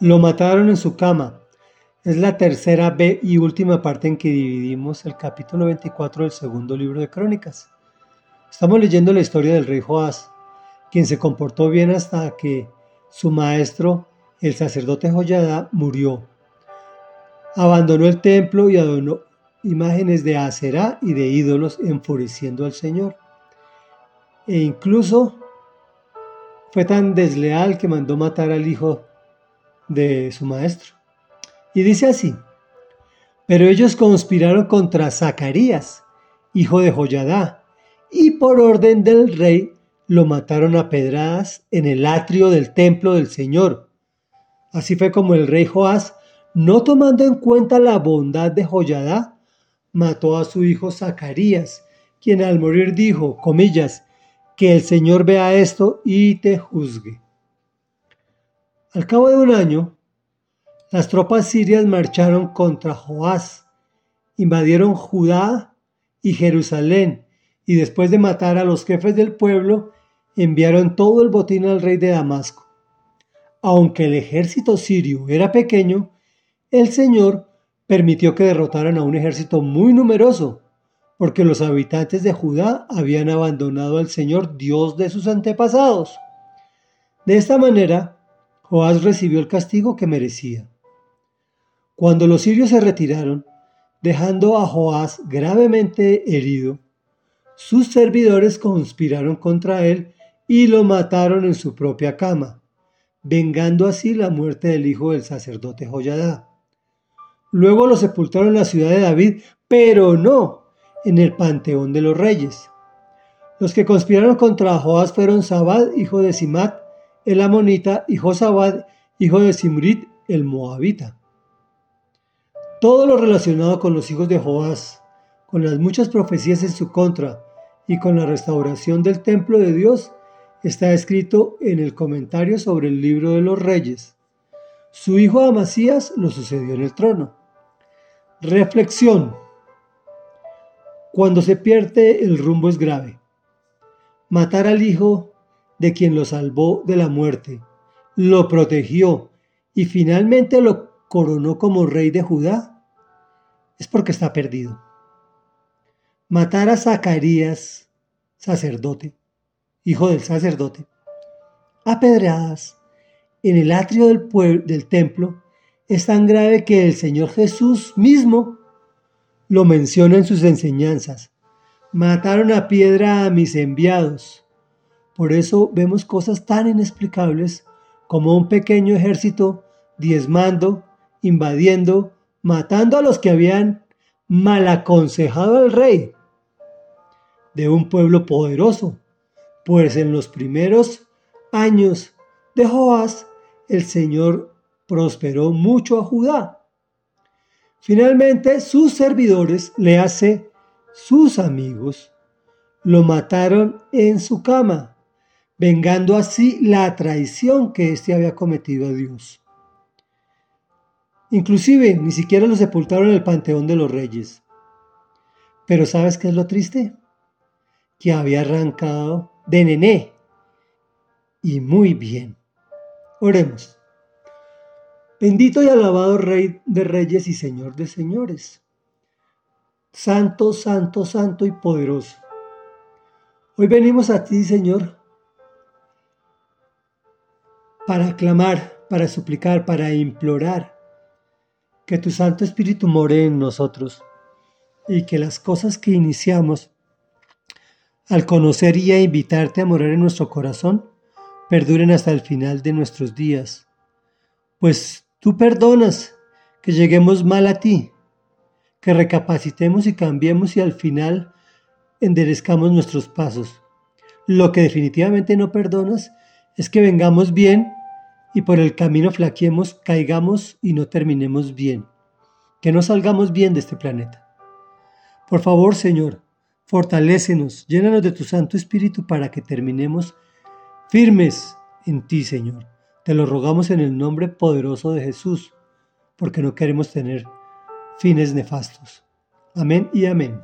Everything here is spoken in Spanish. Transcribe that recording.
Lo mataron en su cama. Es la tercera B y última parte en que dividimos el capítulo 24 del segundo libro de Crónicas. Estamos leyendo la historia del rey Joás, quien se comportó bien hasta que su maestro, el sacerdote Joyada, murió. Abandonó el templo y adornó imágenes de Aserá y de ídolos, enfureciendo al Señor. E incluso fue tan desleal que mandó matar al hijo de su maestro. Y dice así, pero ellos conspiraron contra Zacarías, hijo de Joyadá, y por orden del rey lo mataron a pedradas en el atrio del templo del Señor. Así fue como el rey Joás, no tomando en cuenta la bondad de Joyadá, mató a su hijo Zacarías, quien al morir dijo, comillas, que el Señor vea esto y te juzgue. Al cabo de un año, las tropas sirias marcharon contra Joás, invadieron Judá y Jerusalén, y después de matar a los jefes del pueblo, enviaron todo el botín al rey de Damasco. Aunque el ejército sirio era pequeño, el Señor permitió que derrotaran a un ejército muy numeroso, porque los habitantes de Judá habían abandonado al Señor Dios de sus antepasados. De esta manera, Joás recibió el castigo que merecía. Cuando los sirios se retiraron, dejando a Joás gravemente herido, sus servidores conspiraron contra él y lo mataron en su propia cama, vengando así la muerte del hijo del sacerdote Joyadá. Luego lo sepultaron en la ciudad de David, pero no en el panteón de los reyes. Los que conspiraron contra Joás fueron Sabad, hijo de Simat, el amonita, y Josabad, hijo de Simrit, el moabita. Todo lo relacionado con los hijos de Joás, con las muchas profecías en su contra y con la restauración del templo de Dios, está escrito en el comentario sobre el libro de los reyes. Su hijo Amasías lo sucedió en el trono. Reflexión. Cuando se pierde el rumbo es grave. Matar al hijo de quien lo salvó de la muerte, lo protegió y finalmente lo coronó como rey de Judá, es porque está perdido. Matar a Zacarías, sacerdote, hijo del sacerdote, a pedradas en el atrio del, pueblo, del templo, es tan grave que el Señor Jesús mismo lo menciona en sus enseñanzas. Mataron a piedra a mis enviados. Por eso vemos cosas tan inexplicables como un pequeño ejército diezmando, invadiendo, matando a los que habían mal aconsejado al rey de un pueblo poderoso, pues en los primeros años de Joás el Señor prosperó mucho a Judá. Finalmente sus servidores, le hace sus amigos, lo mataron en su cama vengando así la traición que éste había cometido a Dios. Inclusive ni siquiera lo sepultaron en el panteón de los reyes. Pero ¿sabes qué es lo triste? Que había arrancado de nené. Y muy bien. Oremos. Bendito y alabado Rey de Reyes y Señor de Señores. Santo, santo, santo y poderoso. Hoy venimos a ti, Señor, para clamar, para suplicar, para implorar que tu Santo Espíritu more en nosotros y que las cosas que iniciamos al conocer y a invitarte a morar en nuestro corazón perduren hasta el final de nuestros días. Pues tú perdonas que lleguemos mal a ti, que recapacitemos y cambiemos y al final enderezcamos nuestros pasos. Lo que definitivamente no perdonas es que vengamos bien y por el camino flaqueemos, caigamos y no terminemos bien, que no salgamos bien de este planeta. Por favor, Señor, fortalécenos, llénanos de tu Santo Espíritu para que terminemos firmes en ti, Señor. Te lo rogamos en el nombre poderoso de Jesús, porque no queremos tener fines nefastos. Amén y amén.